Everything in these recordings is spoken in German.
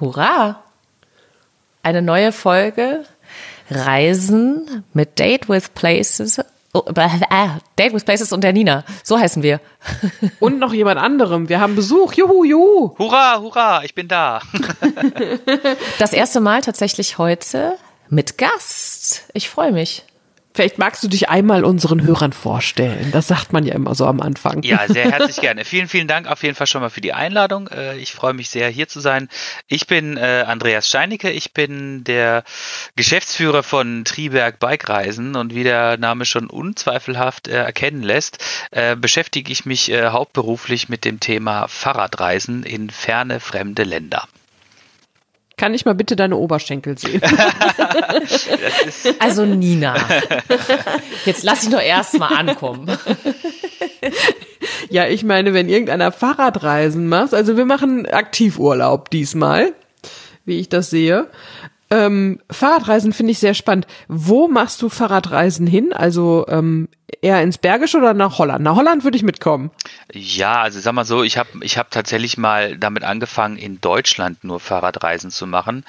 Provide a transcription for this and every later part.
Hurra! Eine neue Folge Reisen mit Date with Places. Oh, äh, Date with Places und der Nina. So heißen wir. Und noch jemand anderem. Wir haben Besuch. Juhu, juhu. Hurra, hurra, ich bin da. Das erste Mal tatsächlich heute mit Gast. Ich freue mich. Vielleicht magst du dich einmal unseren Hörern vorstellen. Das sagt man ja immer so am Anfang. Ja, sehr herzlich gerne. Vielen, vielen Dank auf jeden Fall schon mal für die Einladung. Äh, ich freue mich sehr, hier zu sein. Ich bin äh, Andreas Steinicke. Ich bin der Geschäftsführer von Triberg Bikereisen und wie der Name schon unzweifelhaft äh, erkennen lässt, beschäftige ich mich hauptberuflich mit dem Thema Fahrradreisen in ferne fremde Länder. Kann ich mal bitte deine Oberschenkel sehen? also Nina, jetzt lass ich doch erst mal ankommen. Ja, ich meine, wenn irgendeiner Fahrradreisen macht, also wir machen Aktivurlaub diesmal, wie ich das sehe. Ähm, Fahrradreisen finde ich sehr spannend. Wo machst du Fahrradreisen hin? Also ähm, eher ins Bergische oder nach Holland? Nach Holland würde ich mitkommen. Ja, also sag mal so, ich habe ich hab tatsächlich mal damit angefangen, in Deutschland nur Fahrradreisen zu machen.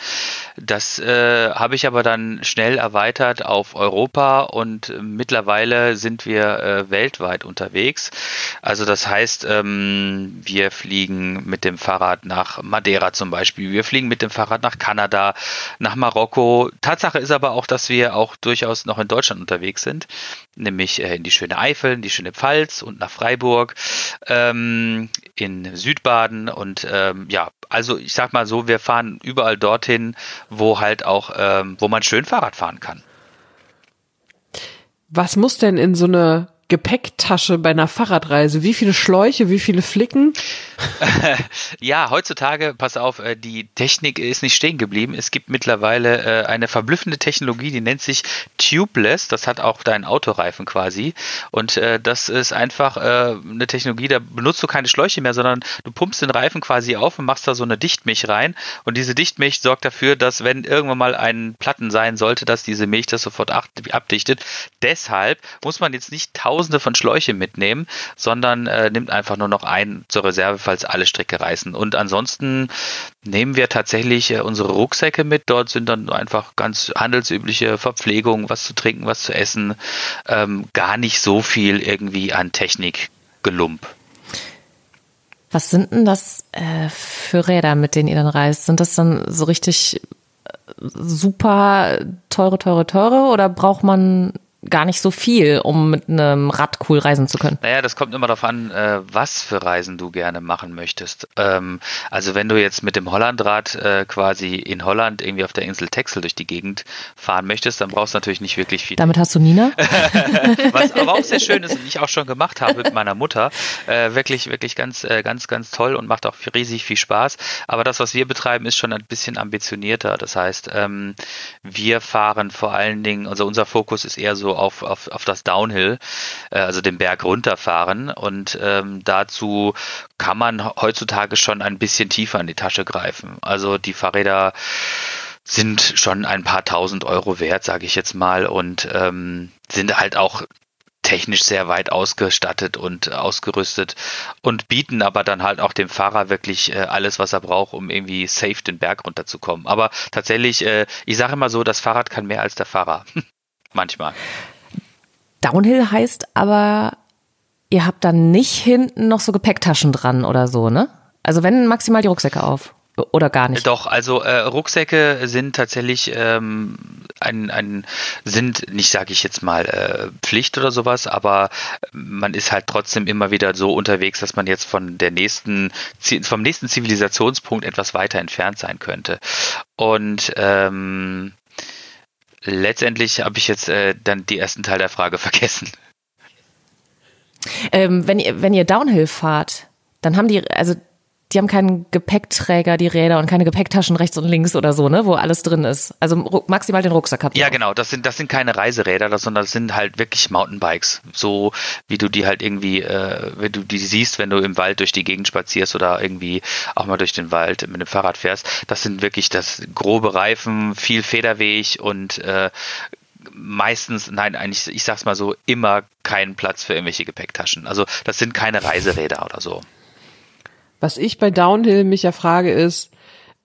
Das äh, habe ich aber dann schnell erweitert auf Europa und mittlerweile sind wir äh, weltweit unterwegs. Also das heißt, ähm, wir fliegen mit dem Fahrrad nach Madeira zum Beispiel, wir fliegen mit dem Fahrrad nach Kanada, nach Marokko. Tatsache ist aber auch, dass wir auch durchaus noch in Deutschland unterwegs sind, nämlich äh, in die schöne Eifel, in die schöne Pfalz und nach Freiburg, ähm, in Südbaden und ähm, ja, also ich sag mal so, wir fahren überall dorthin, wo halt auch, ähm, wo man schön Fahrrad fahren kann. Was muss denn in so eine Gepäcktasche bei einer Fahrradreise? Wie viele Schläuche, wie viele Flicken? ja, heutzutage, pass auf, äh, die Technik ist nicht stehen geblieben. Es gibt mittlerweile äh, eine verblüffende Technologie, die nennt sich Tubeless. Das hat auch dein Autoreifen quasi. Und äh, das ist einfach eine Technologie, da benutzt du keine Schläuche mehr, sondern du pumpst den Reifen quasi auf und machst da so eine Dichtmilch rein. Und diese Dichtmilch sorgt dafür, dass wenn irgendwann mal ein Platten sein sollte, dass diese Milch das sofort abdichtet. Deshalb muss man jetzt nicht tausend tausende von Schläuche mitnehmen, sondern äh, nimmt einfach nur noch einen zur Reserve, falls alle Stricke reißen. Und ansonsten nehmen wir tatsächlich äh, unsere Rucksäcke mit. Dort sind dann einfach ganz handelsübliche Verpflegung, was zu trinken, was zu essen. Ähm, gar nicht so viel irgendwie an Technik gelump. Was sind denn das äh, für Räder, mit denen ihr dann reist? Sind das dann so richtig äh, super teure, teure, teure oder braucht man gar nicht so viel, um mit einem Rad cool reisen zu können. Naja, das kommt immer darauf an, äh, was für Reisen du gerne machen möchtest. Ähm, also wenn du jetzt mit dem Hollandrad äh, quasi in Holland irgendwie auf der Insel Texel durch die Gegend fahren möchtest, dann brauchst du natürlich nicht wirklich viel. Damit hast du Nina? was aber auch sehr schön ist und ich auch schon gemacht habe mit meiner Mutter. Äh, wirklich, wirklich ganz, äh, ganz, ganz toll und macht auch riesig viel Spaß. Aber das, was wir betreiben, ist schon ein bisschen ambitionierter. Das heißt, ähm, wir fahren vor allen Dingen, also unser Fokus ist eher so auf, auf, auf das Downhill, äh, also den Berg runterfahren. Und ähm, dazu kann man heutzutage schon ein bisschen tiefer in die Tasche greifen. Also die Fahrräder sind schon ein paar tausend Euro wert, sage ich jetzt mal, und ähm, sind halt auch technisch sehr weit ausgestattet und ausgerüstet und bieten aber dann halt auch dem Fahrer wirklich äh, alles, was er braucht, um irgendwie safe den Berg runterzukommen. Aber tatsächlich, äh, ich sage immer so, das Fahrrad kann mehr als der Fahrer. Manchmal. Downhill heißt aber, ihr habt dann nicht hinten noch so Gepäcktaschen dran oder so, ne? Also wenn maximal die Rucksäcke auf oder gar nicht? Doch, also äh, Rucksäcke sind tatsächlich ähm, ein, ein sind nicht, sage ich jetzt mal, äh, Pflicht oder sowas, aber man ist halt trotzdem immer wieder so unterwegs, dass man jetzt von der nächsten, vom nächsten Zivilisationspunkt etwas weiter entfernt sein könnte. Und ähm, letztendlich habe ich jetzt äh, dann die ersten Teil der Frage vergessen. Ähm, wenn ihr wenn ihr Downhill fahrt, dann haben die also die haben keinen Gepäckträger, die Räder und keine Gepäcktaschen rechts und links oder so, ne, wo alles drin ist. Also maximal den Rucksack ihr. Ja, genau. Das sind, das sind keine Reiseräder, sondern das sind halt wirklich Mountainbikes. So wie du die halt irgendwie, äh, wenn du die siehst, wenn du im Wald durch die Gegend spazierst oder irgendwie auch mal durch den Wald mit dem Fahrrad fährst. Das sind wirklich das grobe Reifen, viel Federweg und äh, meistens, nein, eigentlich, ich sag's mal so, immer keinen Platz für irgendwelche Gepäcktaschen. Also das sind keine Reiseräder oder so. Was ich bei Downhill mich ja frage ist,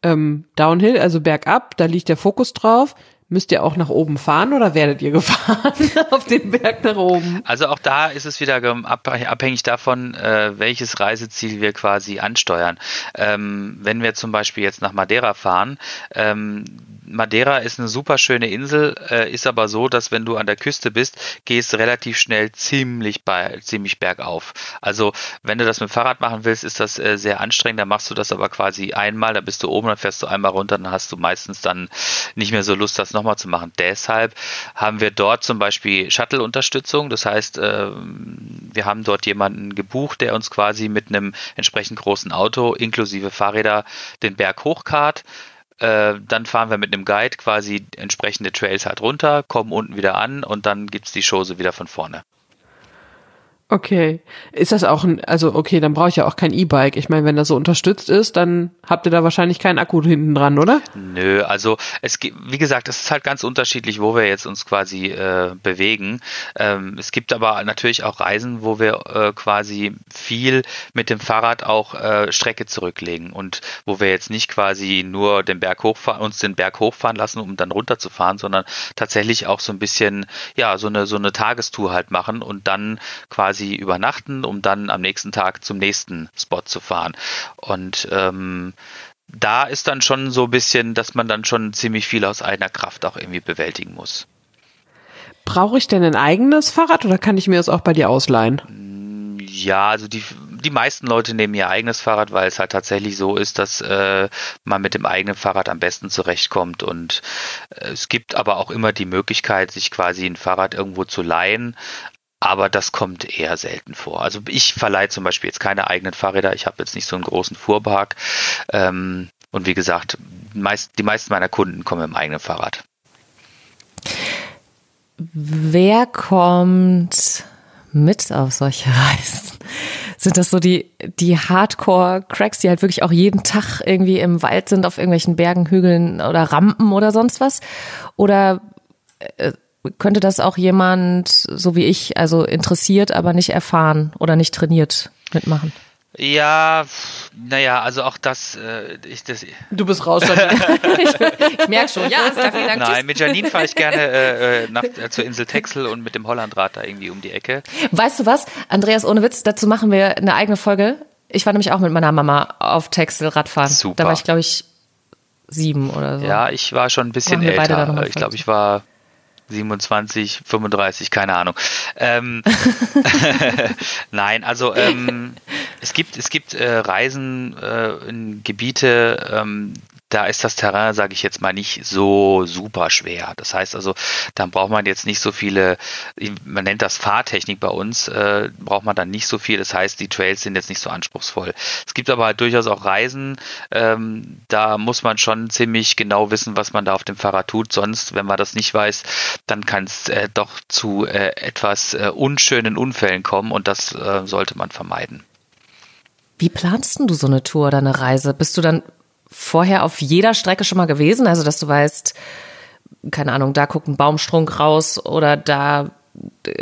ähm, Downhill, also bergab, da liegt der Fokus drauf. Müsst ihr auch nach oben fahren oder werdet ihr gefahren auf den Berg nach oben? Also auch da ist es wieder abhängig davon, äh, welches Reiseziel wir quasi ansteuern. Ähm, wenn wir zum Beispiel jetzt nach Madeira fahren, ähm, Madeira ist eine super schöne Insel, äh, ist aber so, dass wenn du an der Küste bist, gehst relativ schnell ziemlich ziemlich bergauf. Also wenn du das mit Fahrrad machen willst, ist das äh, sehr anstrengend. Dann machst du das aber quasi einmal, dann bist du oben, dann fährst du einmal runter, dann hast du meistens dann nicht mehr so Lust, das nochmal zu machen. Deshalb haben wir dort zum Beispiel Shuttle-Unterstützung. Das heißt, äh, wir haben dort jemanden gebucht, der uns quasi mit einem entsprechend großen Auto inklusive Fahrräder den Berg hochkart äh, dann fahren wir mit einem Guide quasi entsprechende Trails halt runter, kommen unten wieder an und dann gibt es die Chose wieder von vorne. Okay. Ist das auch ein, also okay, dann brauche ich ja auch kein E-Bike. Ich meine, wenn das so unterstützt ist, dann habt ihr da wahrscheinlich keinen Akku hinten dran, oder? Nö, also es gibt, wie gesagt, es ist halt ganz unterschiedlich, wo wir jetzt uns quasi äh, bewegen. Ähm, es gibt aber natürlich auch Reisen, wo wir äh, quasi viel mit dem Fahrrad auch äh, Strecke zurücklegen und wo wir jetzt nicht quasi nur den Berg hochfahren, uns den Berg hochfahren lassen, um dann runterzufahren, sondern tatsächlich auch so ein bisschen, ja, so eine, so eine Tagestour halt machen und dann quasi quasi übernachten, um dann am nächsten Tag zum nächsten Spot zu fahren. Und ähm, da ist dann schon so ein bisschen, dass man dann schon ziemlich viel aus eigener Kraft auch irgendwie bewältigen muss. Brauche ich denn ein eigenes Fahrrad oder kann ich mir das auch bei dir ausleihen? Ja, also die, die meisten Leute nehmen ihr eigenes Fahrrad, weil es halt tatsächlich so ist, dass äh, man mit dem eigenen Fahrrad am besten zurechtkommt. Und äh, es gibt aber auch immer die Möglichkeit, sich quasi ein Fahrrad irgendwo zu leihen aber das kommt eher selten vor. Also ich verleihe zum Beispiel jetzt keine eigenen Fahrräder, ich habe jetzt nicht so einen großen Fuhrpark ähm, und wie gesagt, meist, die meisten meiner Kunden kommen im eigenen Fahrrad. Wer kommt mit auf solche Reisen? Sind das so die, die Hardcore-Cracks, die halt wirklich auch jeden Tag irgendwie im Wald sind, auf irgendwelchen Bergen, Hügeln oder Rampen oder sonst was? Oder äh, könnte das auch jemand, so wie ich, also interessiert, aber nicht erfahren oder nicht trainiert mitmachen? Ja, naja, also auch das, äh, ich das. Du bist raus. ich, ich merke schon, ja, Steffi, danke. Nein, mit Janine fahre ich gerne äh, nach, äh, zur Insel Texel und mit dem Hollandrad da irgendwie um die Ecke. Weißt du was, Andreas, ohne Witz, dazu machen wir eine eigene Folge. Ich war nämlich auch mit meiner Mama auf Texel Radfahren. Super. Da war ich, glaube ich, sieben oder so. Ja, ich war schon ein bisschen älter. Ich glaube, ich war 27, 35, keine Ahnung. Ähm, Nein, also ähm, es gibt es gibt äh, Reisen äh, in Gebiete, ähm, da ist das Terrain, sage ich jetzt mal, nicht so super schwer. Das heißt also, dann braucht man jetzt nicht so viele, man nennt das Fahrtechnik bei uns, äh, braucht man dann nicht so viel. Das heißt, die Trails sind jetzt nicht so anspruchsvoll. Es gibt aber halt durchaus auch Reisen, ähm, da muss man schon ziemlich genau wissen, was man da auf dem Fahrrad tut. Sonst, wenn man das nicht weiß, dann kann es äh, doch zu äh, etwas äh, unschönen Unfällen kommen und das äh, sollte man vermeiden. Wie planst du so eine Tour oder eine Reise? Bist du dann vorher auf jeder Strecke schon mal gewesen? Also, dass du weißt, keine Ahnung, da guckt ein Baumstrunk raus oder da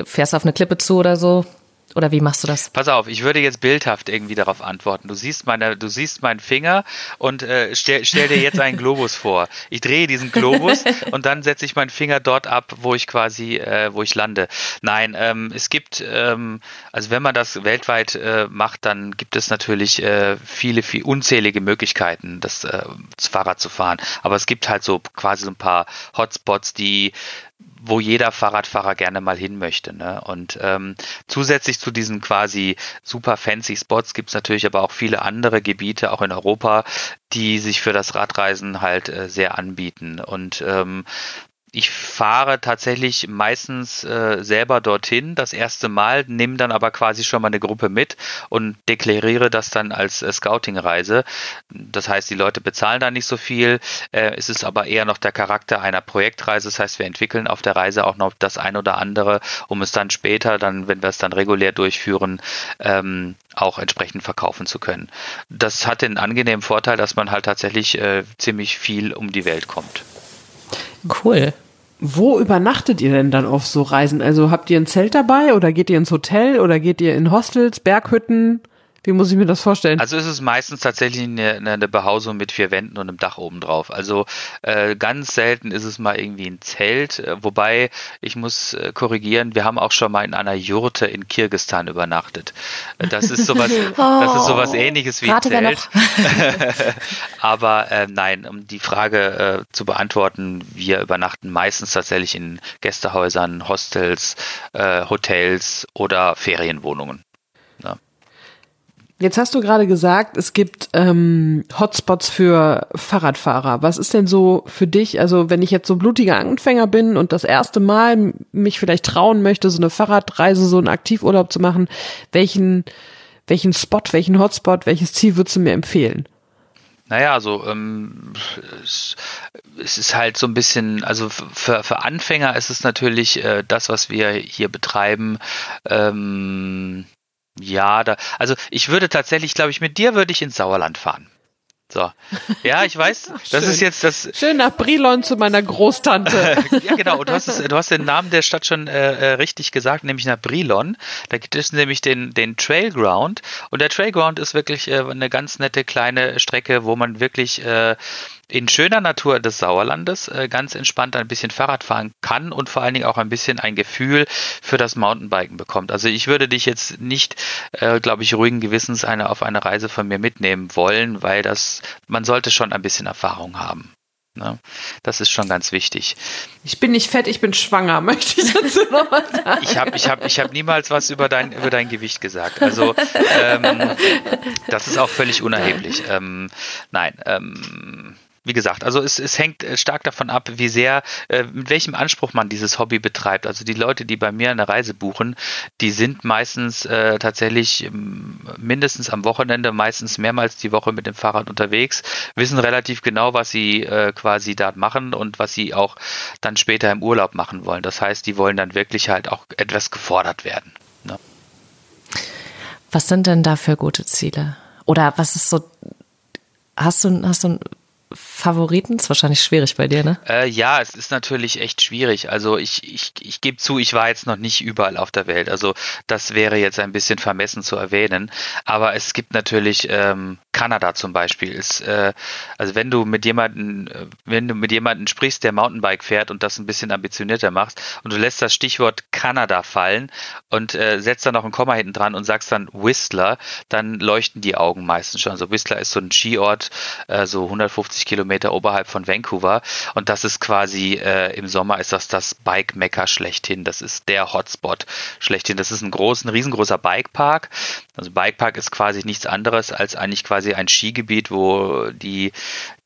fährst du auf eine Klippe zu oder so? Oder wie machst du das? Pass auf, ich würde jetzt bildhaft irgendwie darauf antworten. Du siehst meine, du siehst meinen Finger und äh, stell, stell dir jetzt einen Globus vor. Ich drehe diesen Globus und dann setze ich meinen Finger dort ab, wo ich quasi, äh, wo ich lande. Nein, ähm, es gibt, ähm, also wenn man das weltweit äh, macht, dann gibt es natürlich äh, viele, viele unzählige Möglichkeiten, das, äh, das Fahrrad zu fahren. Aber es gibt halt so quasi so ein paar Hotspots, die wo jeder Fahrradfahrer gerne mal hin möchte. Ne? Und ähm, zusätzlich zu diesen quasi super fancy Spots gibt es natürlich aber auch viele andere Gebiete, auch in Europa, die sich für das Radreisen halt äh, sehr anbieten. Und ähm, ich fahre tatsächlich meistens äh, selber dorthin das erste Mal, nehme dann aber quasi schon mal eine Gruppe mit und deklariere das dann als äh, Scouting-Reise. Das heißt, die Leute bezahlen da nicht so viel. Äh, es ist aber eher noch der Charakter einer Projektreise. Das heißt, wir entwickeln auf der Reise auch noch das ein oder andere, um es dann später, dann, wenn wir es dann regulär durchführen, ähm, auch entsprechend verkaufen zu können. Das hat den angenehmen Vorteil, dass man halt tatsächlich äh, ziemlich viel um die Welt kommt. Cool. Wo übernachtet ihr denn dann auf so Reisen? Also habt ihr ein Zelt dabei oder geht ihr ins Hotel oder geht ihr in Hostels, Berghütten? Wie muss ich mir das vorstellen? Also ist es meistens tatsächlich eine, eine Behausung mit vier Wänden und einem Dach oben drauf. Also äh, ganz selten ist es mal irgendwie ein Zelt, äh, wobei ich muss äh, korrigieren, wir haben auch schon mal in einer Jurte in Kirgistan übernachtet. Äh, das ist sowas, oh, das ist sowas ähnliches wie ein Zelt. Aber äh, nein, um die Frage zu beantworten, wir übernachten meistens tatsächlich in Gästehäusern, Hostels, Hotels oder Ferienwohnungen. Jetzt hast du gerade gesagt, es gibt ähm, Hotspots für Fahrradfahrer. Was ist denn so für dich, also wenn ich jetzt so blutiger Anfänger bin und das erste Mal mich vielleicht trauen möchte, so eine Fahrradreise, so einen Aktivurlaub zu machen, welchen, welchen Spot, welchen Hotspot, welches Ziel würdest du mir empfehlen? Naja, also ähm, es, es, ist halt so ein bisschen, also für, für Anfänger ist es natürlich äh, das, was wir hier betreiben, ähm, ja, da, also ich würde tatsächlich, glaube ich, mit dir würde ich ins Sauerland fahren. So. Ja, ich weiß, das ist jetzt das. Schön nach Brilon zu meiner Großtante. ja, genau. Und du hast, es, du hast den Namen der Stadt schon äh, äh, richtig gesagt, nämlich nach Brilon. Da gibt es nämlich den, den Trailground. Und der Trailground ist wirklich äh, eine ganz nette kleine Strecke, wo man wirklich äh, in schöner Natur des Sauerlandes äh, ganz entspannt ein bisschen Fahrrad fahren kann und vor allen Dingen auch ein bisschen ein Gefühl für das Mountainbiken bekommt. Also ich würde dich jetzt nicht, äh, glaube ich, ruhigen Gewissens eine auf eine Reise von mir mitnehmen wollen, weil das, man sollte schon ein bisschen Erfahrung haben. Ne? Das ist schon ganz wichtig. Ich bin nicht fett, ich bin schwanger, möchte ich dazu nochmal sagen. Ich habe ich hab, ich hab niemals was über dein, über dein Gewicht gesagt. Also ähm, das ist auch völlig unerheblich. Ähm, nein, ähm, wie gesagt, also es, es hängt äh, stark davon ab, wie sehr, äh, mit welchem Anspruch man dieses Hobby betreibt. Also die Leute, die bei mir eine Reise buchen, die sind meistens äh, tatsächlich ähm, mindestens am Wochenende, meistens mehrmals die Woche mit dem Fahrrad unterwegs, wissen relativ genau, was sie äh, quasi da machen und was sie auch dann später im Urlaub machen wollen. Das heißt, die wollen dann wirklich halt auch etwas gefordert werden. Ne? Was sind denn da für gute Ziele? Oder was ist so, hast du, hast du Favoriten? Ist wahrscheinlich schwierig bei dir, ne? Äh, ja, es ist natürlich echt schwierig. Also ich, ich, ich gebe zu, ich war jetzt noch nicht überall auf der Welt. Also das wäre jetzt ein bisschen vermessen zu erwähnen. Aber es gibt natürlich ähm, Kanada zum Beispiel. Ist, äh, also wenn du mit jemanden, äh, wenn du mit jemanden sprichst, der Mountainbike fährt und das ein bisschen ambitionierter machst und du lässt das Stichwort Kanada fallen und äh, setzt dann noch ein Komma hinten dran und sagst dann Whistler, dann leuchten die Augen meistens schon. Also Whistler ist so ein Skiort, äh, so 150 150 Kilometer oberhalb von Vancouver. Und das ist quasi äh, im Sommer ist das das Bike-Mecker schlechthin. Das ist der Hotspot schlechthin. Das ist ein großer, ein riesengroßer Bikepark. Also Bikepark ist quasi nichts anderes als eigentlich quasi ein Skigebiet, wo die,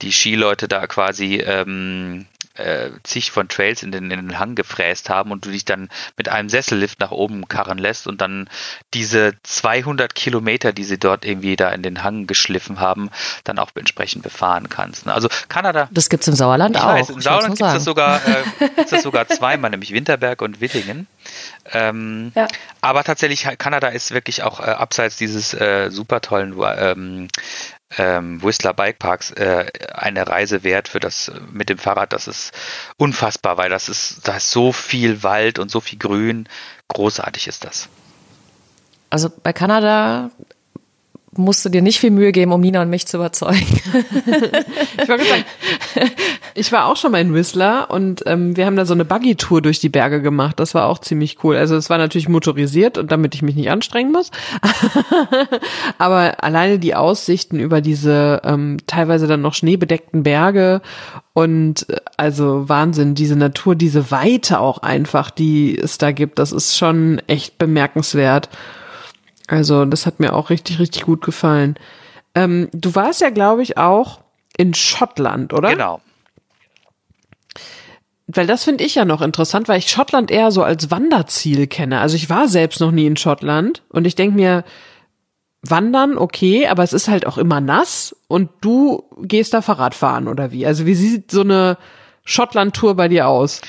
die Skileute da quasi ähm, äh, zig von Trails in den, in den Hang gefräst haben und du dich dann mit einem Sessellift nach oben karren lässt und dann diese 200 Kilometer, die sie dort irgendwie da in den Hang geschliffen haben, dann auch entsprechend befahren kannst. Ne? Also Kanada. Das gibt's im Sauerland auch. Weiß, Im Sauerland gibt es sogar, äh, das sogar zweimal, nämlich Winterberg und Wittingen. Ähm, ja. Aber tatsächlich, Kanada ist wirklich auch äh, abseits dieses äh, super tollen ähm, ähm, Whistler Bike Parks äh, eine Reise wert für das mit dem Fahrrad. Das ist unfassbar, weil das ist, da ist so viel Wald und so viel Grün. Großartig ist das. Also bei Kanada musst du dir nicht viel Mühe geben, um Nina und mich zu überzeugen. ich, war sagen, ich war auch schon mal in Whistler und ähm, wir haben da so eine Buggy-Tour durch die Berge gemacht. Das war auch ziemlich cool. Also es war natürlich motorisiert und damit ich mich nicht anstrengen muss. Aber alleine die Aussichten über diese ähm, teilweise dann noch schneebedeckten Berge und äh, also Wahnsinn, diese Natur, diese Weite auch einfach, die es da gibt, das ist schon echt bemerkenswert. Also das hat mir auch richtig, richtig gut gefallen. Ähm, du warst ja, glaube ich, auch in Schottland, oder? Genau. Weil das finde ich ja noch interessant, weil ich Schottland eher so als Wanderziel kenne. Also ich war selbst noch nie in Schottland und ich denke mir, wandern, okay, aber es ist halt auch immer nass und du gehst da Fahrrad fahren oder wie? Also wie sieht so eine Schottland-Tour bei dir aus?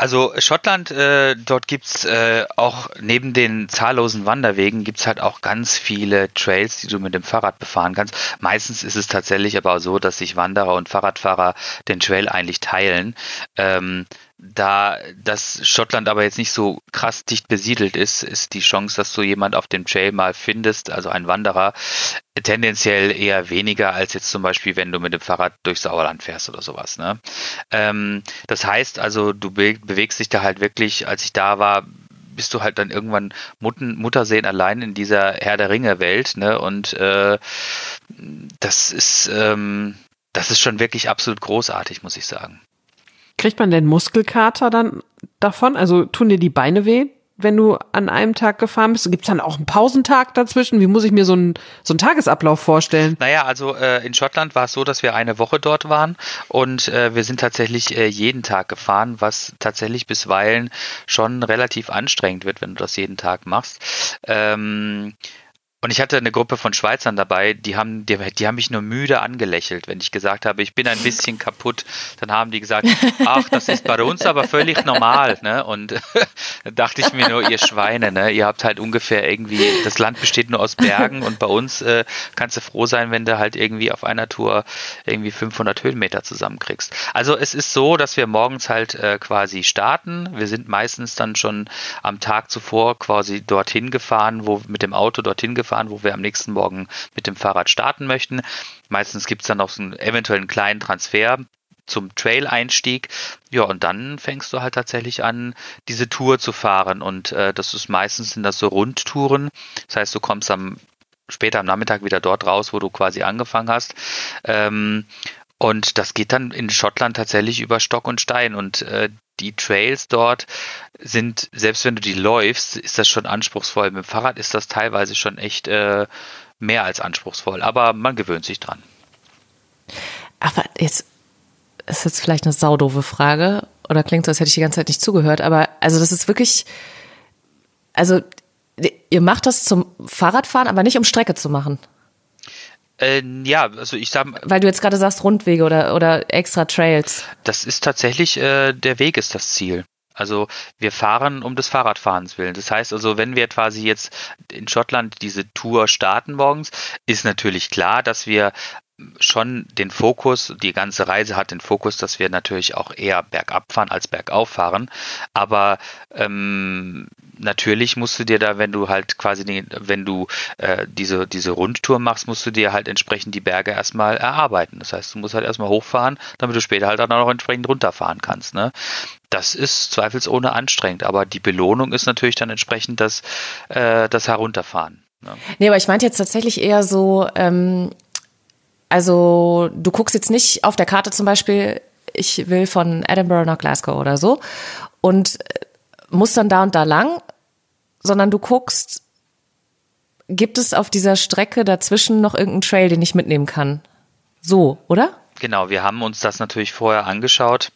Also Schottland, äh, dort gibt's äh, auch neben den zahllosen Wanderwegen gibt's halt auch ganz viele Trails, die du mit dem Fahrrad befahren kannst. Meistens ist es tatsächlich aber so, dass sich Wanderer und Fahrradfahrer den Trail eigentlich teilen. Ähm, da das Schottland aber jetzt nicht so krass dicht besiedelt ist, ist die Chance, dass du jemand auf dem Trail mal findest, also ein Wanderer, tendenziell eher weniger als jetzt zum Beispiel, wenn du mit dem Fahrrad durch Sauerland fährst oder sowas. Ne? Ähm, das heißt also, du be bewegst dich da halt wirklich, als ich da war, bist du halt dann irgendwann Mutten, Muttersehen allein in dieser Herr der Ringe Welt, ne? Und äh, das ist ähm, das ist schon wirklich absolut großartig, muss ich sagen. Kriegt man denn Muskelkater dann davon? Also tun dir die Beine weh, wenn du an einem Tag gefahren bist? Gibt es dann auch einen Pausentag dazwischen? Wie muss ich mir so einen, so einen Tagesablauf vorstellen? Naja, also äh, in Schottland war es so, dass wir eine Woche dort waren und äh, wir sind tatsächlich äh, jeden Tag gefahren, was tatsächlich bisweilen schon relativ anstrengend wird, wenn du das jeden Tag machst. Ähm, und ich hatte eine Gruppe von Schweizern dabei, die haben, die, die, haben mich nur müde angelächelt, wenn ich gesagt habe, ich bin ein bisschen kaputt. Dann haben die gesagt, ach, das ist bei uns aber völlig normal. Ne? Und da dachte ich mir nur, ihr Schweine, ne? ihr habt halt ungefähr irgendwie, das Land besteht nur aus Bergen und bei uns äh, kannst du froh sein, wenn du halt irgendwie auf einer Tour irgendwie 500 Höhenmeter zusammenkriegst. Also es ist so, dass wir morgens halt äh, quasi starten. Wir sind meistens dann schon am Tag zuvor quasi dorthin gefahren, wo mit dem Auto dorthin gefahren fahren, wo wir am nächsten Morgen mit dem Fahrrad starten möchten. Meistens gibt es dann noch so einen eventuellen kleinen Transfer zum Trail-Einstieg. Ja, und dann fängst du halt tatsächlich an, diese Tour zu fahren. Und äh, das ist meistens sind das so Rundtouren. Das heißt, du kommst am später am Nachmittag wieder dort raus, wo du quasi angefangen hast. Ähm, und das geht dann in Schottland tatsächlich über Stock und Stein. Und äh, die Trails dort sind, selbst wenn du die läufst, ist das schon anspruchsvoll. Mit dem Fahrrad ist das teilweise schon echt äh, mehr als anspruchsvoll, aber man gewöhnt sich dran. Aber jetzt ist jetzt vielleicht eine saudove Frage oder klingt so, als hätte ich die ganze Zeit nicht zugehört, aber also das ist wirklich, also ihr macht das zum Fahrradfahren, aber nicht um Strecke zu machen. Äh, ja, also ich sag Weil du jetzt gerade sagst Rundwege oder, oder extra Trails. Das ist tatsächlich, äh, der Weg ist das Ziel. Also wir fahren um des Fahrradfahrens willen. Das heißt also, wenn wir quasi jetzt in Schottland diese Tour starten morgens, ist natürlich klar, dass wir schon den Fokus, die ganze Reise hat den Fokus, dass wir natürlich auch eher bergab fahren als bergauf fahren. Aber ähm, natürlich musst du dir da, wenn du halt quasi, den, wenn du äh, diese, diese Rundtour machst, musst du dir halt entsprechend die Berge erstmal erarbeiten. Das heißt, du musst halt erstmal hochfahren, damit du später halt auch noch entsprechend runterfahren kannst. Ne? Das ist zweifelsohne anstrengend, aber die Belohnung ist natürlich dann entsprechend das, äh, das Herunterfahren. Ne? Nee, aber ich meinte jetzt tatsächlich eher so, ähm, also du guckst jetzt nicht auf der Karte zum Beispiel, ich will von Edinburgh nach Glasgow oder so und musst dann da und da lang, sondern du guckst, gibt es auf dieser Strecke dazwischen noch irgendeinen Trail, den ich mitnehmen kann? So, oder? Genau, wir haben uns das natürlich vorher angeschaut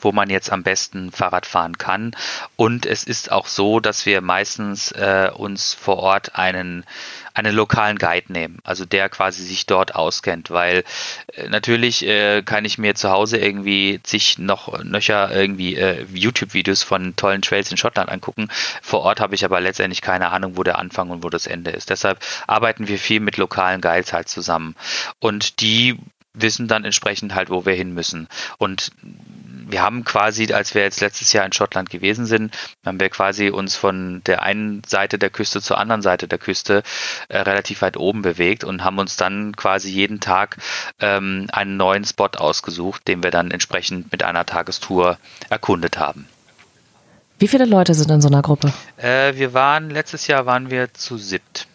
wo man jetzt am besten Fahrrad fahren kann. Und es ist auch so, dass wir meistens äh, uns vor Ort einen einen lokalen Guide nehmen, also der quasi sich dort auskennt, weil äh, natürlich äh, kann ich mir zu Hause irgendwie sich noch nöcher irgendwie äh, YouTube-Videos von tollen Trails in Schottland angucken. Vor Ort habe ich aber letztendlich keine Ahnung, wo der Anfang und wo das Ende ist. Deshalb arbeiten wir viel mit lokalen Guides halt zusammen und die wissen dann entsprechend halt, wo wir hin müssen. Und wir haben quasi, als wir jetzt letztes Jahr in Schottland gewesen sind, haben wir quasi uns von der einen Seite der Küste zur anderen Seite der Küste äh, relativ weit oben bewegt und haben uns dann quasi jeden Tag ähm, einen neuen Spot ausgesucht, den wir dann entsprechend mit einer Tagestour erkundet haben. Wie viele Leute sind in so einer Gruppe? Äh, wir waren, letztes Jahr waren wir zu siebt.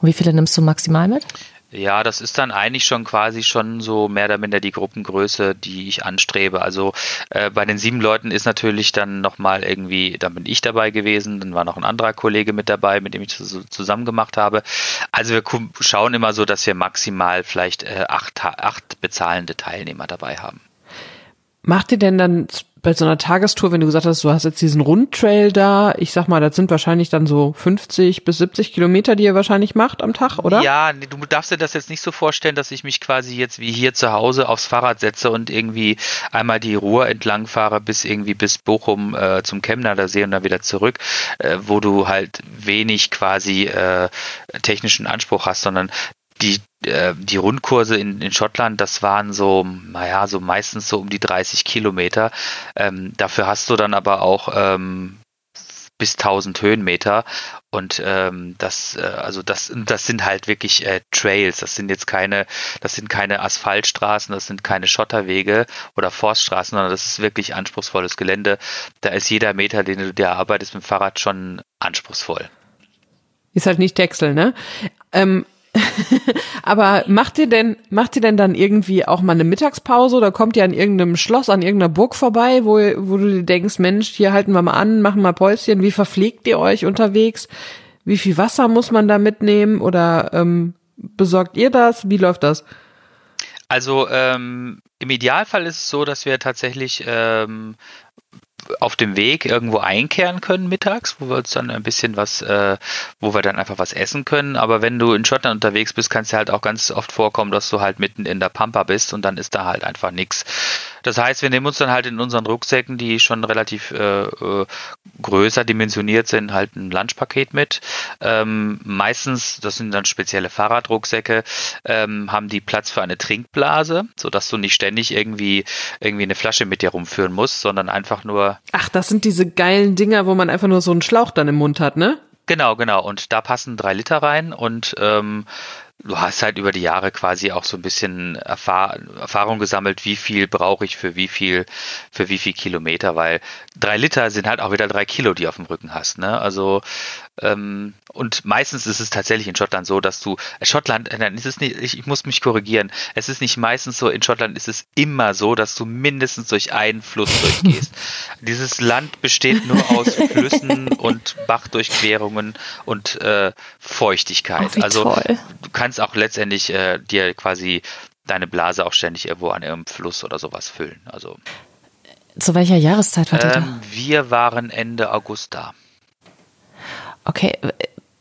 Und wie viele nimmst du maximal mit? Ja, das ist dann eigentlich schon quasi schon so mehr oder minder die Gruppengröße, die ich anstrebe. Also äh, bei den sieben Leuten ist natürlich dann nochmal irgendwie, da bin ich dabei gewesen, dann war noch ein anderer Kollege mit dabei, mit dem ich das zusammen gemacht habe. Also wir schauen immer so, dass wir maximal vielleicht äh, acht, acht bezahlende Teilnehmer dabei haben. Macht ihr denn dann bei so einer Tagestour, wenn du gesagt hast, du hast jetzt diesen Rundtrail da, ich sag mal, das sind wahrscheinlich dann so 50 bis 70 Kilometer, die ihr wahrscheinlich macht am Tag, oder? Ja, du darfst dir das jetzt nicht so vorstellen, dass ich mich quasi jetzt wie hier zu Hause aufs Fahrrad setze und irgendwie einmal die Ruhr entlang fahre bis irgendwie bis Bochum äh, zum Chemnader See und dann wieder zurück, äh, wo du halt wenig quasi äh, technischen Anspruch hast, sondern die, äh, die Rundkurse in, in Schottland, das waren so, naja, so meistens so um die 30 Kilometer. Ähm, dafür hast du dann aber auch ähm, bis 1000 Höhenmeter. Und ähm, das äh, also das das sind halt wirklich äh, Trails. Das sind jetzt keine das sind keine Asphaltstraßen das sind keine Schotterwege oder Forststraßen sondern das ist wirklich anspruchsvolles Gelände. Da ist jeder Meter den du dir erarbeitest mit dem Fahrrad schon anspruchsvoll. Ist halt nicht Texel ne? Ähm, Aber macht ihr denn, macht ihr denn dann irgendwie auch mal eine Mittagspause oder kommt ihr an irgendeinem Schloss, an irgendeiner Burg vorbei, wo, wo du dir denkst, Mensch, hier halten wir mal an, machen mal Päuschen, wie verpflegt ihr euch unterwegs? Wie viel Wasser muss man da mitnehmen oder ähm, besorgt ihr das? Wie läuft das? Also ähm, im Idealfall ist es so, dass wir tatsächlich ähm, auf dem Weg irgendwo einkehren können mittags, wo wir uns dann ein bisschen was, äh, wo wir dann einfach was essen können. Aber wenn du in Schottland unterwegs bist, kann es ja halt auch ganz oft vorkommen, dass du halt mitten in der Pampa bist und dann ist da halt einfach nichts. Das heißt, wir nehmen uns dann halt in unseren Rucksäcken, die schon relativ äh, äh, größer dimensioniert sind, halt ein Lunchpaket mit. Ähm, meistens, das sind dann spezielle Fahrradrucksäcke, ähm, haben die Platz für eine Trinkblase, sodass du nicht ständig irgendwie irgendwie eine Flasche mit dir rumführen musst, sondern einfach nur. Ach, das sind diese geilen Dinger, wo man einfach nur so einen Schlauch dann im Mund hat, ne? Genau, genau. Und da passen drei Liter rein und ähm, du hast halt über die Jahre quasi auch so ein bisschen Erfahr Erfahrung gesammelt, wie viel brauche ich für wie viel, für wie viel Kilometer, weil drei Liter sind halt auch wieder drei Kilo, die auf dem Rücken hast. Ne? Also ähm, und meistens ist es tatsächlich in Schottland so, dass du Schottland, nein, ist es nicht, ich, ich muss mich korrigieren. Es ist nicht meistens so, in Schottland ist es immer so, dass du mindestens durch einen Fluss durchgehst. Dieses Land besteht nur aus Flüssen und Bachdurchquerungen und äh, Feuchtigkeit. Oh, also toll. du kannst auch letztendlich äh, dir quasi deine Blase auch ständig irgendwo an irgendeinem Fluss oder sowas füllen. Also Zu welcher Jahreszeit da? ähm, wir waren Ende August da. Okay,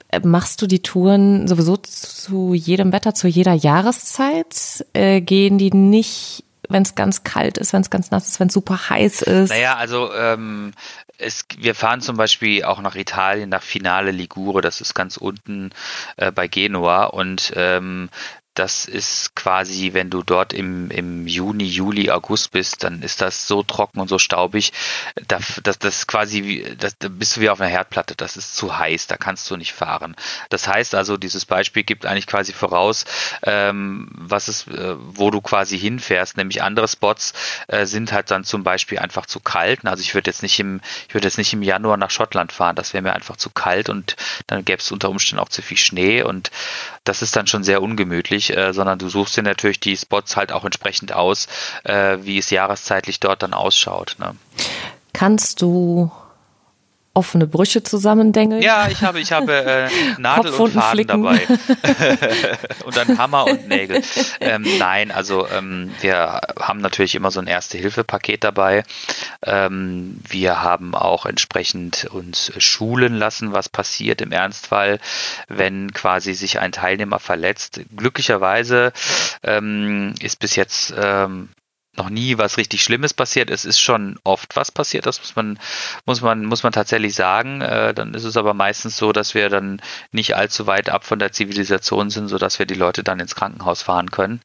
äh, machst du die Touren sowieso zu jedem Wetter, zu jeder Jahreszeit? Äh, gehen die nicht, wenn es ganz kalt ist, wenn es ganz nass ist, wenn es super heiß ist? Naja, also ähm, es, wir fahren zum Beispiel auch nach Italien, nach Finale Ligure, das ist ganz unten äh, bei Genua und ähm, das ist quasi, wenn du dort im, im Juni, Juli, August bist, dann ist das so trocken und so staubig, da, das, das ist quasi, das, da bist du wie auf einer Herdplatte, das ist zu heiß, da kannst du nicht fahren. Das heißt also, dieses Beispiel gibt eigentlich quasi voraus, ähm, was ist, äh, wo du quasi hinfährst, nämlich andere Spots äh, sind halt dann zum Beispiel einfach zu kalt. Also ich würde jetzt nicht im, ich würde jetzt nicht im Januar nach Schottland fahren, das wäre mir einfach zu kalt und dann gäbe es unter Umständen auch zu viel Schnee und das ist dann schon sehr ungemütlich, äh, sondern du suchst dir natürlich die Spots halt auch entsprechend aus, äh, wie es jahreszeitlich dort dann ausschaut. Ne? Kannst du offene Brüche zusammendengeln? Ja, ich habe, ich habe äh, Nadel und Faden flicken. dabei. und dann Hammer und Nägel. Ähm, nein, also ähm, wir haben natürlich immer so ein Erste-Hilfe-Paket dabei. Ähm, wir haben auch entsprechend uns schulen lassen, was passiert im Ernstfall, wenn quasi sich ein Teilnehmer verletzt. Glücklicherweise ähm, ist bis jetzt ähm, noch nie was richtig Schlimmes passiert. Es ist schon oft was passiert, das muss man, muss man, muss man tatsächlich sagen. Äh, dann ist es aber meistens so, dass wir dann nicht allzu weit ab von der Zivilisation sind, sodass wir die Leute dann ins Krankenhaus fahren können.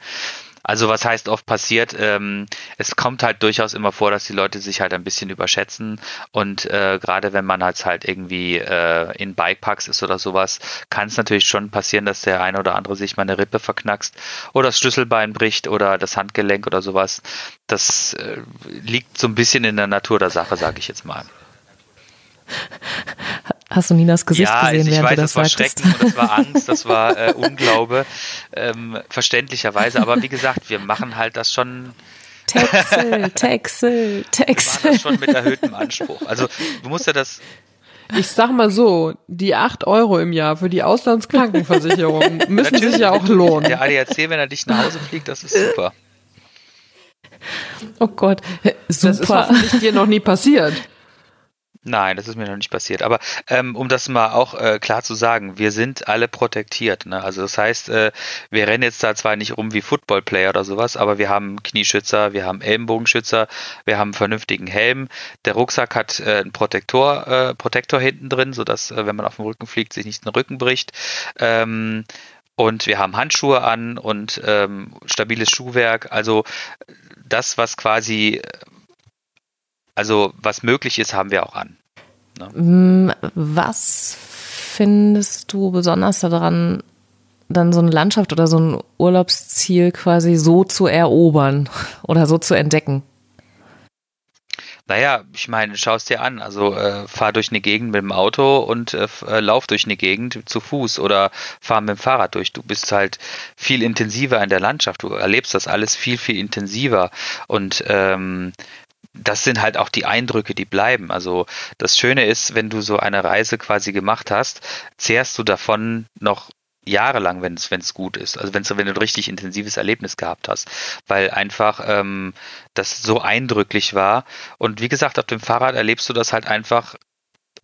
Also was heißt oft passiert? Ähm, es kommt halt durchaus immer vor, dass die Leute sich halt ein bisschen überschätzen und äh, gerade wenn man halt halt irgendwie äh, in Bikeparks ist oder sowas, kann es natürlich schon passieren, dass der eine oder andere sich mal eine Rippe verknackst oder das Schlüsselbein bricht oder das Handgelenk oder sowas. Das äh, liegt so ein bisschen in der Natur der Sache, sage ich jetzt mal. Hast du Ninas Gesicht ja, gesehen, ich während weiß, du das das war sagtest? Schrecken und das war Angst, das war äh, Unglaube, ähm, verständlicherweise. Aber wie gesagt, wir machen halt das schon, Texel, Texel, machen Texel. das schon mit erhöhtem Anspruch. Also du musst ja das, Ich sag mal so, die acht Euro im Jahr für die Auslandskrankenversicherung müssen sich ja auch lohnen. der ADAC, wenn er dich nach Hause fliegt, das ist super. Oh Gott, Das ist super. hoffentlich dir noch nie passiert. Nein, das ist mir noch nicht passiert. Aber ähm, um das mal auch äh, klar zu sagen, wir sind alle protektiert. Ne? Also das heißt, äh, wir rennen jetzt da zwar nicht rum wie Footballplayer oder sowas, aber wir haben Knieschützer, wir haben Ellenbogenschützer, wir haben einen vernünftigen Helm. Der Rucksack hat äh, einen Protektor, äh, Protektor hinten drin, sodass, äh, wenn man auf dem Rücken fliegt, sich nicht den Rücken bricht. Ähm, und wir haben Handschuhe an und ähm, stabiles Schuhwerk. Also das, was quasi, also was möglich ist, haben wir auch an. Ne? Was findest du besonders daran, dann so eine Landschaft oder so ein Urlaubsziel quasi so zu erobern oder so zu entdecken? Naja, ich meine, schau es dir an. Also äh, fahr durch eine Gegend mit dem Auto und äh, äh, lauf durch eine Gegend zu Fuß oder fahr mit dem Fahrrad durch. Du bist halt viel intensiver in der Landschaft. Du erlebst das alles viel, viel intensiver. Und ähm, das sind halt auch die Eindrücke, die bleiben. Also das Schöne ist, wenn du so eine Reise quasi gemacht hast, zehrst du davon noch jahrelang, wenn es wenn es gut ist. Also wenn wenn du ein richtig intensives Erlebnis gehabt hast, weil einfach ähm, das so eindrücklich war. Und wie gesagt, auf dem Fahrrad erlebst du das halt einfach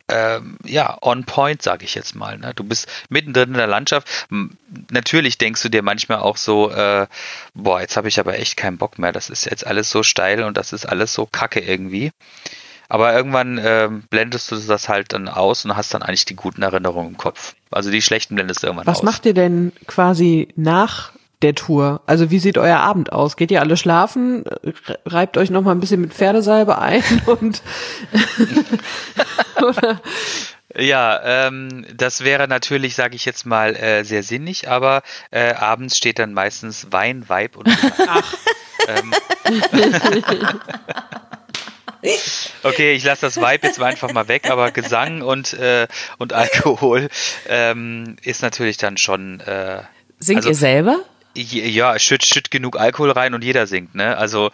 ähm, ja, on point, sage ich jetzt mal. Ne? Du bist mittendrin in der Landschaft. Natürlich denkst du dir manchmal auch so, äh, boah, jetzt habe ich aber echt keinen Bock mehr. Das ist jetzt alles so steil und das ist alles so kacke irgendwie. Aber irgendwann äh, blendest du das halt dann aus und hast dann eigentlich die guten Erinnerungen im Kopf. Also die schlechten blendest du irgendwann Was aus. Was macht ihr denn quasi nach der Tour? Also wie sieht euer Abend aus? Geht ihr alle schlafen? Reibt euch noch mal ein bisschen mit Pferdesalbe ein und oder? Ja, ähm, das wäre natürlich, sage ich jetzt mal, äh, sehr sinnig, aber äh, abends steht dann meistens Wein, Weib und Ach. ähm, Okay, ich lasse das Vibe jetzt einfach mal weg, aber Gesang und, äh, und Alkohol ähm, ist natürlich dann schon. Äh, Singt also, ihr selber? Ja, schütt, schütt genug Alkohol rein und jeder singt, ne? Also.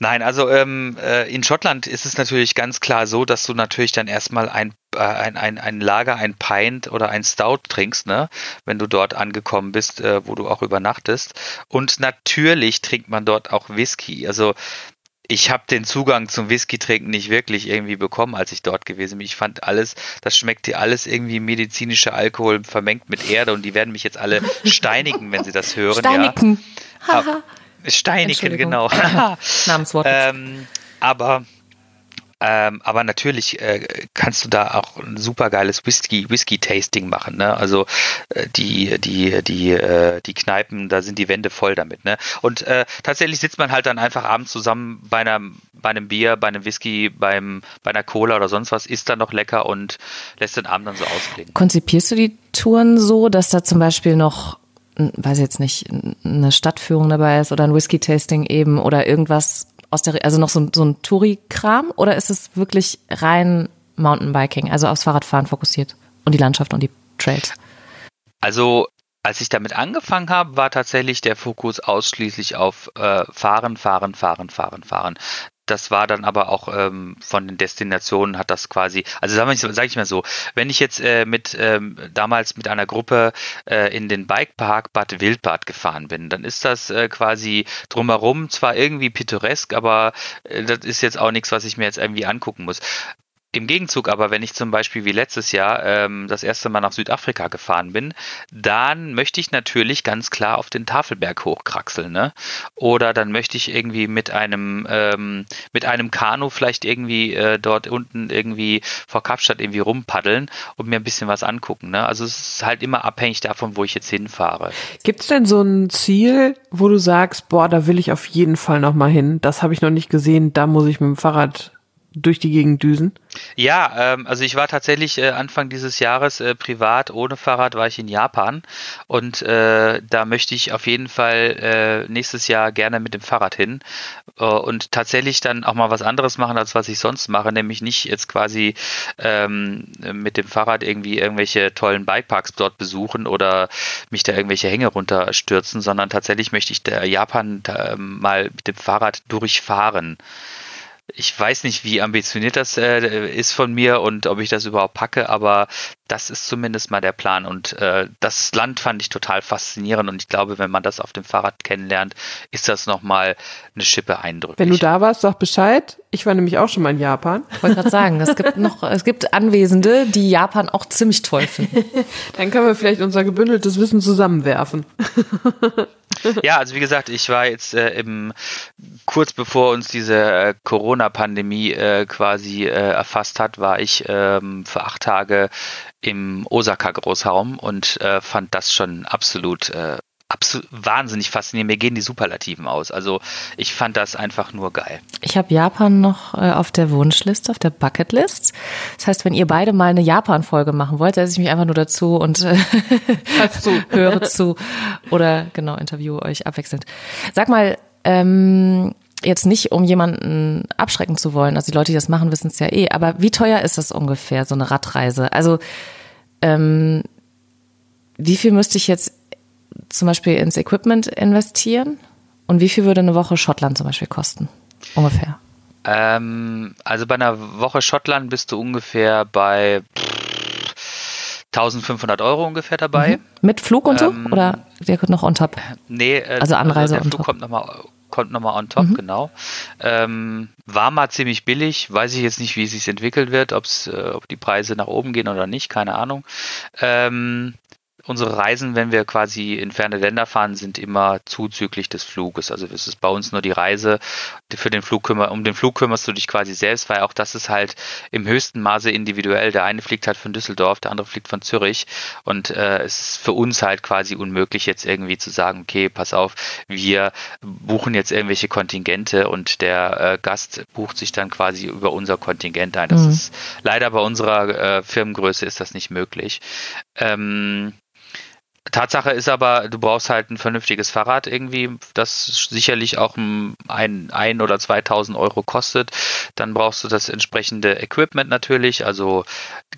Nein, also ähm, äh, in Schottland ist es natürlich ganz klar so, dass du natürlich dann erstmal ein, äh, ein, ein, ein Lager, ein Pint oder ein Stout trinkst, ne? wenn du dort angekommen bist, äh, wo du auch übernachtest. Und natürlich trinkt man dort auch Whisky. Also ich habe den Zugang zum Whisky-Trinken nicht wirklich irgendwie bekommen, als ich dort gewesen bin. Ich fand alles, das schmeckt dir alles irgendwie medizinischer Alkohol vermengt mit Erde und die werden mich jetzt alle steinigen, wenn sie das hören. Steinigen. Ja. Steinigen, genau. Namenswort. Ähm, aber ähm, aber natürlich äh, kannst du da auch ein super geiles Whisky, Whisky-Tasting machen. Ne? Also äh, die, die, die, äh, die Kneipen, da sind die Wände voll damit. Ne? Und äh, tatsächlich sitzt man halt dann einfach abends zusammen bei einem, bei einem Bier, bei einem Whisky, beim, bei einer Cola oder sonst was, isst dann noch lecker und lässt den Abend dann so ausklingen. Konzipierst du die Touren so, dass da zum Beispiel noch weiß jetzt nicht, eine Stadtführung dabei ist oder ein Whisky-Tasting eben oder irgendwas aus der, also noch so, so ein Touri-Kram oder ist es wirklich rein Mountainbiking, also aufs Fahrradfahren fokussiert und die Landschaft und die Trails? Also als ich damit angefangen habe, war tatsächlich der Fokus ausschließlich auf äh, Fahren, Fahren, Fahren, Fahren, Fahren das war dann aber auch ähm, von den Destinationen hat das quasi, also sage ich, sag ich mal so, wenn ich jetzt äh, mit ähm, damals mit einer Gruppe äh, in den Bikepark Bad Wildbad gefahren bin, dann ist das äh, quasi drumherum zwar irgendwie pittoresk, aber äh, das ist jetzt auch nichts, was ich mir jetzt irgendwie angucken muss. Im Gegenzug aber, wenn ich zum Beispiel wie letztes Jahr ähm, das erste Mal nach Südafrika gefahren bin, dann möchte ich natürlich ganz klar auf den Tafelberg hochkraxeln, ne? Oder dann möchte ich irgendwie mit einem ähm, mit einem Kanu vielleicht irgendwie äh, dort unten irgendwie vor Kapstadt irgendwie rumpaddeln und mir ein bisschen was angucken, ne? Also es ist halt immer abhängig davon, wo ich jetzt hinfahre. Gibt es denn so ein Ziel, wo du sagst, boah, da will ich auf jeden Fall noch mal hin? Das habe ich noch nicht gesehen, da muss ich mit dem Fahrrad durch die Gegend düsen? Ja, ähm, also ich war tatsächlich äh, Anfang dieses Jahres äh, privat ohne Fahrrad war ich in Japan und äh, da möchte ich auf jeden Fall äh, nächstes Jahr gerne mit dem Fahrrad hin äh, und tatsächlich dann auch mal was anderes machen, als was ich sonst mache, nämlich nicht jetzt quasi ähm, mit dem Fahrrad irgendwie irgendwelche tollen Bikeparks dort besuchen oder mich da irgendwelche Hänge runterstürzen, sondern tatsächlich möchte ich der Japan ähm, mal mit dem Fahrrad durchfahren ich weiß nicht, wie ambitioniert das äh, ist von mir und ob ich das überhaupt packe, aber das ist zumindest mal der Plan. Und äh, das Land fand ich total faszinierend und ich glaube, wenn man das auf dem Fahrrad kennenlernt, ist das nochmal eine Schippe eindrücklich. Wenn du da warst, sag Bescheid. Ich war nämlich auch schon mal in Japan. Ich wollte gerade sagen, es gibt noch, es gibt Anwesende, die Japan auch ziemlich toll finden. Dann können wir vielleicht unser gebündeltes Wissen zusammenwerfen. Ja, also wie gesagt, ich war jetzt äh, im kurz bevor uns diese äh, Corona-Pandemie äh, quasi äh, erfasst hat, war ich ähm, für acht Tage im Osaka-Großraum und äh, fand das schon absolut äh, absolut wahnsinnig faszinierend. Mir gehen die Superlativen aus. Also ich fand das einfach nur geil. Ich habe Japan noch äh, auf der Wunschliste, auf der Bucketlist. Das heißt, wenn ihr beide mal eine Japan-Folge machen wollt, setze ich mich einfach nur dazu und äh, zu. höre zu oder genau interviewe euch abwechselnd. Sag mal, ähm, jetzt nicht, um jemanden abschrecken zu wollen. Also die Leute, die das machen, wissen es ja eh. Aber wie teuer ist das ungefähr, so eine Radreise? Also ähm, wie viel müsste ich jetzt zum Beispiel ins Equipment investieren? Und wie viel würde eine Woche Schottland zum Beispiel kosten? Ungefähr. Ähm, also bei einer Woche Schottland bist du ungefähr bei 1500 Euro ungefähr dabei. Mhm. Mit Flug und so? Ähm, Oder der kommt noch on top? Nee, äh, also Anreise also der Flug kommt nochmal kommt nochmal on top, mhm. genau. Ähm, war mal ziemlich billig, weiß ich jetzt nicht, wie es sich entwickelt wird, ob's, äh, ob die Preise nach oben gehen oder nicht, keine Ahnung. Ähm, unsere Reisen, wenn wir quasi in ferne Länder fahren, sind immer zuzüglich des Fluges. Also es ist bei uns nur die Reise. Für den Flug kümmer, um den Flug kümmerst du dich quasi selbst, weil auch das ist halt im höchsten Maße individuell. Der eine fliegt halt von Düsseldorf, der andere fliegt von Zürich. Und äh, es ist für uns halt quasi unmöglich, jetzt irgendwie zu sagen, okay, pass auf, wir buchen jetzt irgendwelche Kontingente und der äh, Gast bucht sich dann quasi über unser Kontingent ein. Das mhm. ist leider bei unserer äh, Firmengröße ist das nicht möglich. Ähm, Tatsache ist aber, du brauchst halt ein vernünftiges Fahrrad irgendwie, das sicherlich auch ein, ein oder 2000 Euro kostet. Dann brauchst du das entsprechende Equipment natürlich, also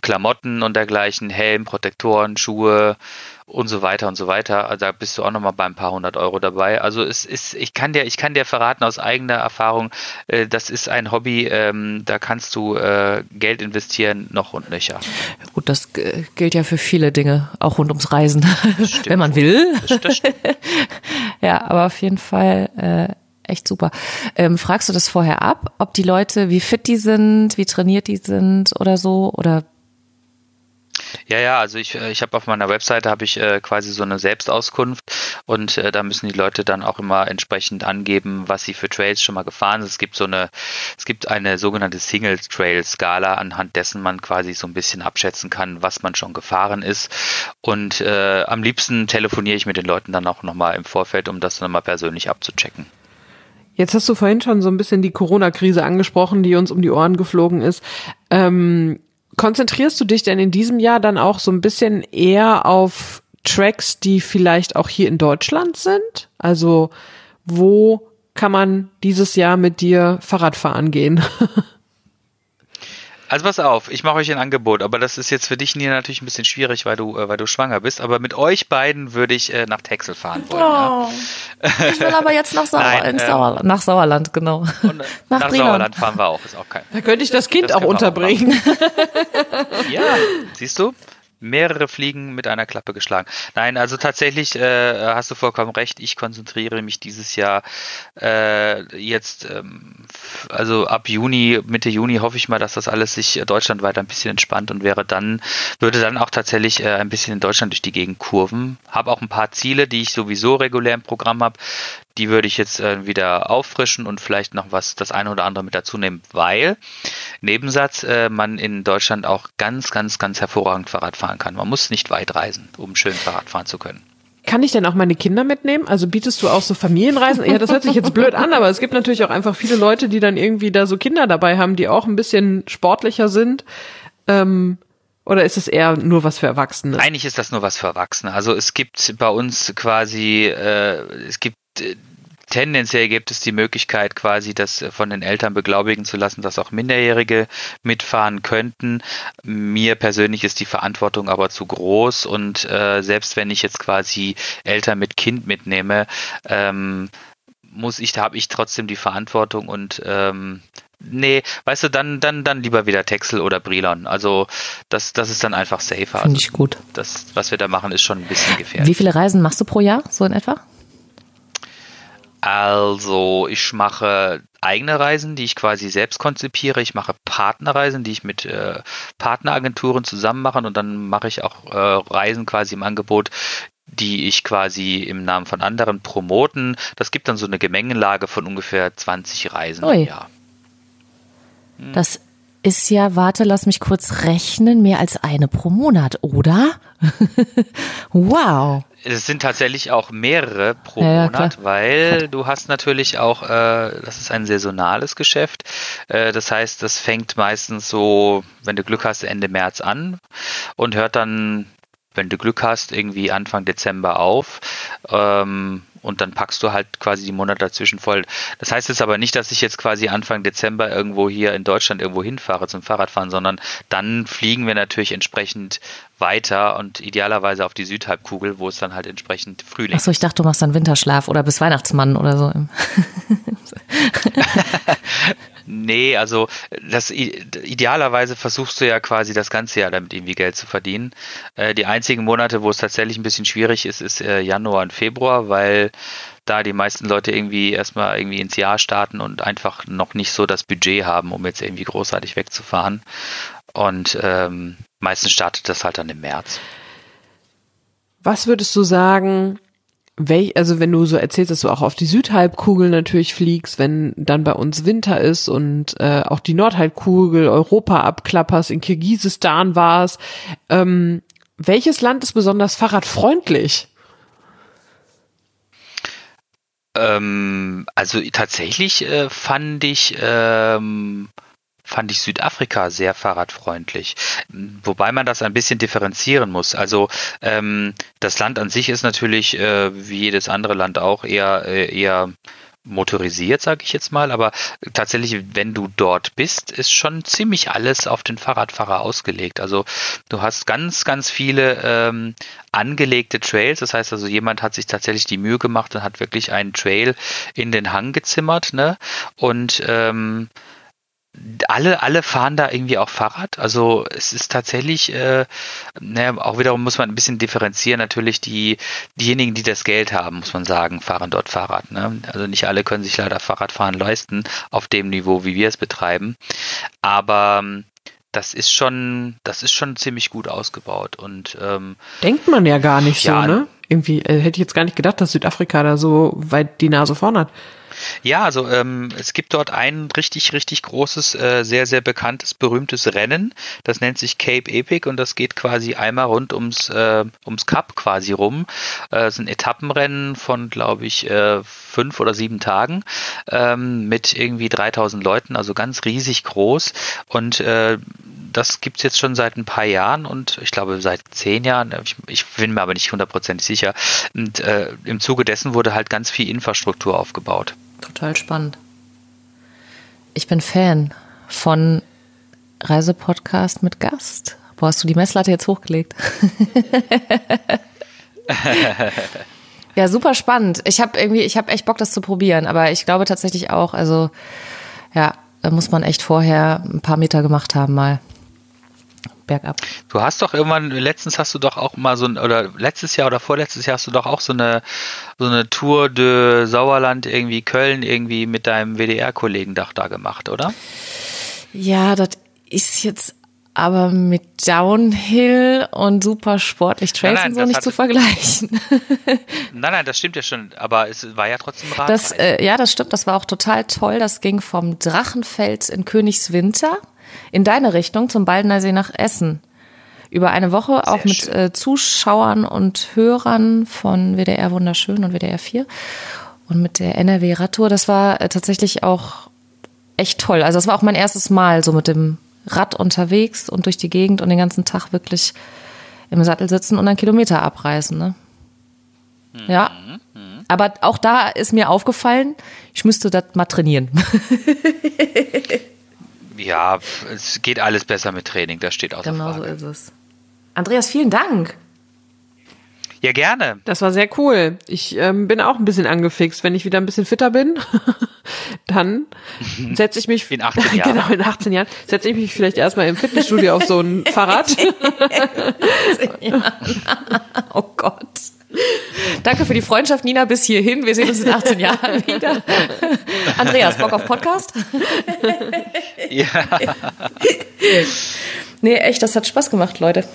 Klamotten und dergleichen, Helm, Protektoren, Schuhe, und so weiter und so weiter. Also da bist du auch nochmal bei ein paar hundert Euro dabei. Also es ist, ich kann dir, ich kann dir verraten aus eigener Erfahrung, äh, das ist ein Hobby, ähm, da kannst du äh, Geld investieren, noch und nöcher. Gut, das gilt ja für viele Dinge, auch rund ums Reisen, wenn man will. Das, das ja, aber auf jeden Fall äh, echt super. Ähm, fragst du das vorher ab, ob die Leute, wie fit die sind, wie trainiert die sind oder so? Oder ja, ja, also ich, äh, ich habe auf meiner Webseite habe ich äh, quasi so eine Selbstauskunft und äh, da müssen die Leute dann auch immer entsprechend angeben, was sie für Trails schon mal gefahren sind. Es gibt so eine, es gibt eine sogenannte Single Trail Skala, anhand dessen man quasi so ein bisschen abschätzen kann, was man schon gefahren ist. Und äh, am liebsten telefoniere ich mit den Leuten dann auch nochmal im Vorfeld, um das nochmal persönlich abzuchecken. Jetzt hast du vorhin schon so ein bisschen die Corona-Krise angesprochen, die uns um die Ohren geflogen ist. Ähm, Konzentrierst du dich denn in diesem Jahr dann auch so ein bisschen eher auf Tracks, die vielleicht auch hier in Deutschland sind? Also wo kann man dieses Jahr mit dir Fahrrad fahren gehen? Also pass auf, ich mache euch ein Angebot, aber das ist jetzt für dich Nina natürlich ein bisschen schwierig, weil du, äh, weil du schwanger bist. Aber mit euch beiden würde ich äh, nach Texel fahren wollen. Oh. Ja. Ich will aber jetzt nach, Sauer Nein, ähm, Sauerland, nach Sauerland, genau. Und, äh, nach, nach Sauerland fahren wir auch, ist auch kein. Da könnte ich das Kind das auch unterbringen. Auch ja, siehst du? Mehrere Fliegen mit einer Klappe geschlagen. Nein, also tatsächlich äh, hast du vollkommen recht. Ich konzentriere mich dieses Jahr äh, jetzt, ähm, also ab Juni, Mitte Juni hoffe ich mal, dass das alles sich deutschlandweit ein bisschen entspannt und wäre dann, würde dann auch tatsächlich äh, ein bisschen in Deutschland durch die Gegend kurven. Habe auch ein paar Ziele, die ich sowieso regulär im Programm habe, die würde ich jetzt äh, wieder auffrischen und vielleicht noch was, das eine oder andere mit dazu nehmen, weil, Nebensatz, äh, man in Deutschland auch ganz, ganz, ganz hervorragend Fahrrad fahren kann. Man muss nicht weit reisen, um schön Fahrrad fahren zu können. Kann ich denn auch meine Kinder mitnehmen? Also bietest du auch so Familienreisen? Ja, das hört sich jetzt blöd an, aber es gibt natürlich auch einfach viele Leute, die dann irgendwie da so Kinder dabei haben, die auch ein bisschen sportlicher sind. Ähm, oder ist es eher nur was für Erwachsene? Eigentlich ist das nur was für Erwachsene. Also es gibt bei uns quasi, äh, es gibt äh, tendenziell gibt es die Möglichkeit, quasi das von den Eltern beglaubigen zu lassen, dass auch Minderjährige mitfahren könnten. Mir persönlich ist die Verantwortung aber zu groß und äh, selbst wenn ich jetzt quasi Eltern mit Kind mitnehme, ähm, muss ich, da habe ich trotzdem die Verantwortung und ähm, Nee, weißt du, dann, dann, dann lieber wieder Texel oder Brilon. Also das, das ist dann einfach safer. Finde also, ich gut. Das, was wir da machen, ist schon ein bisschen gefährlich. Wie viele Reisen machst du pro Jahr, so in etwa? Also ich mache eigene Reisen, die ich quasi selbst konzipiere. Ich mache Partnerreisen, die ich mit äh, Partneragenturen zusammen mache und dann mache ich auch äh, Reisen quasi im Angebot, die ich quasi im Namen von anderen promoten. Das gibt dann so eine Gemengelage von ungefähr 20 Reisen Ui. im Jahr. Das ist ja, warte, lass mich kurz rechnen, mehr als eine pro Monat, oder? wow. Es sind tatsächlich auch mehrere pro Ja, Monat, klar. weil du hast natürlich auch, äh, das ist ein saisonales Geschäft. Äh, das heißt, das fängt meistens so, wenn du Glück hast, Ende März an und hört dann, wenn du Glück hast, irgendwie Anfang Dezember auf. Ähm, und dann packst du halt quasi die Monate dazwischen voll. Das heißt jetzt aber nicht, dass ich jetzt quasi Anfang Dezember irgendwo hier in Deutschland irgendwo hinfahre zum Fahrradfahren, sondern dann fliegen wir natürlich entsprechend weiter und idealerweise auf die Südhalbkugel, wo es dann halt entsprechend Frühling Achso, ich dachte, du machst dann Winterschlaf oder bis Weihnachtsmann oder so. Nee, also das idealerweise versuchst du ja quasi das ganze Jahr damit irgendwie Geld zu verdienen. Äh, die einzigen Monate, wo es tatsächlich ein bisschen schwierig ist, ist äh, Januar und Februar, weil da die meisten Leute irgendwie erstmal irgendwie ins Jahr starten und einfach noch nicht so das Budget haben, um jetzt irgendwie großartig wegzufahren. Und ähm, meistens startet das halt dann im März. Was würdest du sagen, welch, also wenn du so erzählst, dass du auch auf die Südhalbkugel natürlich fliegst, wenn dann bei uns Winter ist und äh, auch die Nordhalbkugel Europa abklapperst, in Kirgisistan warst, ähm, welches Land ist besonders fahrradfreundlich? Ähm, also tatsächlich äh, fand ich ähm, fand ich Südafrika sehr fahrradfreundlich, wobei man das ein bisschen differenzieren muss. Also ähm, das Land an sich ist natürlich äh, wie jedes andere Land auch eher äh, eher motorisiert, sage ich jetzt mal, aber tatsächlich, wenn du dort bist, ist schon ziemlich alles auf den Fahrradfahrer ausgelegt. Also du hast ganz, ganz viele ähm, angelegte Trails. Das heißt also, jemand hat sich tatsächlich die Mühe gemacht und hat wirklich einen Trail in den Hang gezimmert, ne? Und ähm, alle, alle fahren da irgendwie auch Fahrrad. Also es ist tatsächlich, äh, ne, auch wiederum muss man ein bisschen differenzieren. Natürlich die, diejenigen, die das Geld haben, muss man sagen, fahren dort Fahrrad. Ne? Also nicht alle können sich leider Fahrradfahren leisten auf dem Niveau, wie wir es betreiben. Aber ähm, das ist schon, das ist schon ziemlich gut ausgebaut und ähm, Denkt man ja gar nicht Ja, so, ne? Irgendwie äh, hätte ich jetzt gar nicht gedacht, dass Südafrika da so weit die Nase vorn hat. Ja, also ähm, es gibt dort ein richtig, richtig großes, äh, sehr, sehr bekanntes, berühmtes Rennen. Das nennt sich Cape Epic und das geht quasi einmal rund ums, äh, ums Kap quasi rum. Äh, es sind Etappenrennen von, glaube ich, äh, fünf oder sieben Tagen ähm, mit irgendwie 3000 Leuten, also ganz riesig groß. Und äh, das gibt's jetzt schon seit ein paar Jahren und ich glaube seit zehn Jahren, ich, ich bin mir aber nicht hundertprozentig sicher. Und äh, im Zuge dessen wurde halt ganz viel Infrastruktur aufgebaut. Total spannend. Ich bin Fan von Reisepodcast mit Gast. Wo hast du die Messlatte jetzt hochgelegt? ja, super spannend. Ich habe irgendwie, ich habe echt Bock, das zu probieren, aber ich glaube tatsächlich auch, also ja, da muss man echt vorher ein paar Meter gemacht haben mal. Bergab. Du hast doch irgendwann, letztens hast du doch auch mal so ein, oder letztes Jahr oder vorletztes Jahr hast du doch auch so eine, so eine Tour de Sauerland irgendwie Köln irgendwie mit deinem WDR-Kollegen Dach da gemacht, oder? Ja, das ist jetzt aber mit Downhill und super sportlich Trails Nein, nein, und so nicht zu vergleichen. Nein, nein, das stimmt ja schon, aber es war ja trotzdem Rad. Das, äh, ja, das stimmt. Das war auch total toll. Das ging vom Drachenfels in Königswinter in deine Richtung zum Baldeneysee nach Essen. Über eine Woche auch mit äh, Zuschauern und Hörern von WDR Wunderschön und WDR 4 und mit der NRW Radtour. Das war äh, tatsächlich auch echt toll. Also das war auch mein erstes Mal so mit dem Rad unterwegs und durch die Gegend und den ganzen Tag wirklich im Sattel sitzen und einen Kilometer abreißen. Ne? Ja. Aber auch da ist mir aufgefallen, ich müsste das mal trainieren. ja, es geht alles besser mit Training, das steht außer genau so Frage. ist es. Andreas, vielen Dank. Ja, gerne. Das war sehr cool. Ich ähm, bin auch ein bisschen angefixt. Wenn ich wieder ein bisschen fitter bin, dann setze ich mich In 18 Jahren. genau in 18 Jahren setze ich mich vielleicht erstmal im Fitnessstudio auf so ein Fahrrad. Oh Gott. Danke für die Freundschaft, Nina, bis hierhin. Wir sehen uns in 18 Jahren wieder. Andreas, Bock auf Podcast? Ja, Nee, echt, das hat Spaß gemacht, Leute.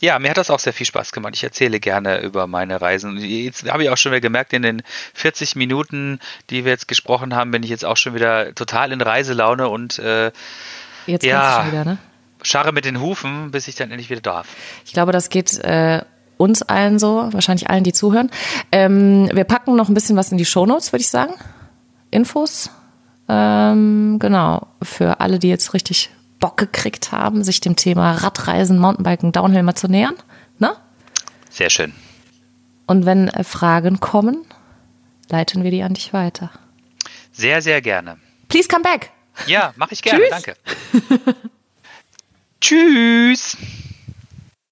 Ja, mir hat das auch sehr viel Spaß gemacht. Ich erzähle gerne über meine Reisen. Jetzt habe ich auch schon wieder gemerkt, in den 40 Minuten, die wir jetzt gesprochen haben, bin ich jetzt auch schon wieder total in Reiselaune und äh, Jetzt Ja. wieder, ne? scharre mit den Hufen, bis ich dann endlich wieder darf. Ich glaube, das geht äh, uns allen so, wahrscheinlich allen, die zuhören. Ähm, wir packen noch ein bisschen was in die Shownotes, würde ich sagen. Infos. Ähm, genau. Für alle, die jetzt richtig Bock gekriegt haben, sich dem Thema Radreisen, Mountainbiken, Downhill mal zu nähern. Ne? Sehr schön. Und wenn äh, Fragen kommen, leiten wir die an dich weiter. Sehr, sehr gerne. Please come back. Ja, mache ich gerne. Tschüss. Danke. Tschüss.